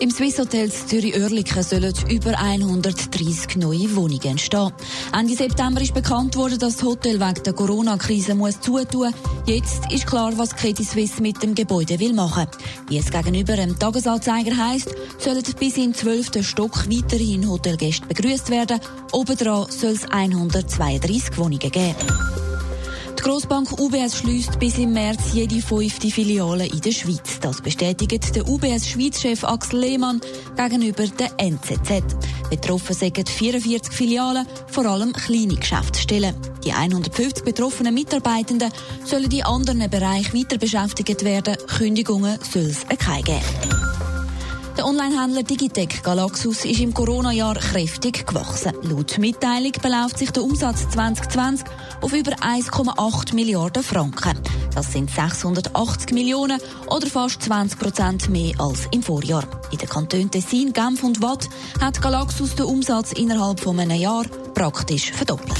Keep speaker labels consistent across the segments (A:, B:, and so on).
A: Im Swiss Hotels Zürich-Oerlikon sollen über 130 neue Wohnungen entstehen. Ende September ist bekannt worden, dass das Hotel wegen der Corona-Krise muss zutun. Jetzt ist klar, was Credit Suisse mit dem Gebäude will machen. Wie es gegenüber dem Tagesanzeiger heisst, sollen bis im 12. Stock weiterhin Hotelgäste begrüßt werden. Obendran soll es 132 Wohnungen geben. Die Grossbank UBS schließt bis im März jede fünfte Filiale in der Schweiz. Das bestätigt der UBS-Schweiz-Chef Axel Lehmann gegenüber der NZZ. Betroffen sind 44 Filialen, vor allem kleine Geschäftsstellen. Die 150 betroffenen Mitarbeitenden sollen in anderen Bereichen weiter beschäftigt werden. Kündigungen soll es keine geben. Der Onlinehändler Digitec Galaxus ist im Corona-Jahr kräftig gewachsen. Laut Mitteilung beläuft sich der Umsatz 2020 auf über 1,8 Milliarden Franken. Das sind 680 Millionen oder fast 20 Prozent mehr als im Vorjahr. In den Kantonen Tessin, Genf und Watt hat Galaxus den Umsatz innerhalb von einem Jahr praktisch verdoppelt.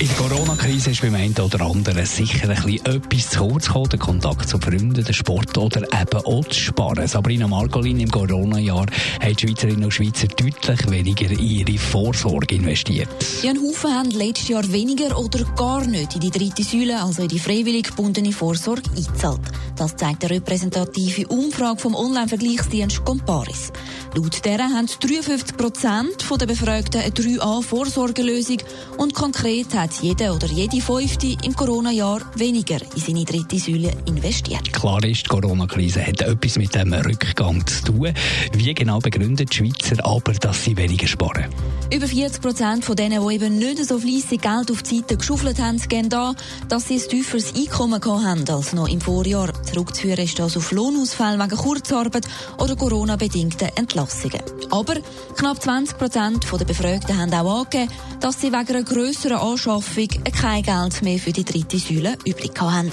B: In der Corona-Krise ist beim einen oder anderen sicher ein bisschen etwas zu kurz gekommen, der Kontakt zu Freunden, der Sport oder eben auch zu sparen. Sabrina Margolin im Corona-Jahr haben die Schweizerinnen und Schweizer deutlich weniger in ihre Vorsorge investiert.
A: Ein Haufen haben letztes Jahr weniger oder gar nicht in die dritte Säule, also in die freiwillig gebundene Vorsorge, eingezahlt. Das zeigt eine repräsentative Umfrage vom Online-Vergleichsdienst Comparis. Laut deren haben 53 Prozent der Befragten eine 3A-Vorsorgelösung und konkret hat jeder oder jede Fünfte im Corona-Jahr weniger in seine dritte Säule investiert.
B: Klar ist, die Corona-Krise hat etwas mit dem Rückgang zu tun. Wie genau begründet die Schweizer aber, dass sie weniger sparen?
A: Über 40 Prozent von denen, die eben nicht so fleissig Geld auf die Seite geschaufelt haben, gehen da, dass sie ein tieferes Einkommen haben als noch im Vorjahr. Zurückzuführen ist das auf Lohnausfälle wegen Kurzarbeit oder Corona-bedingten Entlassungen. Aber knapp 20 Prozent der Befragten haben auch angegeben, dass sie wegen einer grösseren Anschaffung kein Geld mehr für die dritte Säule übrig haben.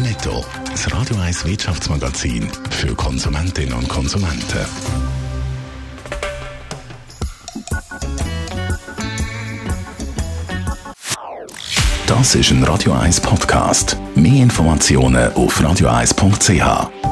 C: Netto. Das Radio 1 Wirtschaftsmagazin für Konsumentinnen und Konsumenten. Das ist ein Radio 1 Podcast. Mehr Informationen auf radio1.ch.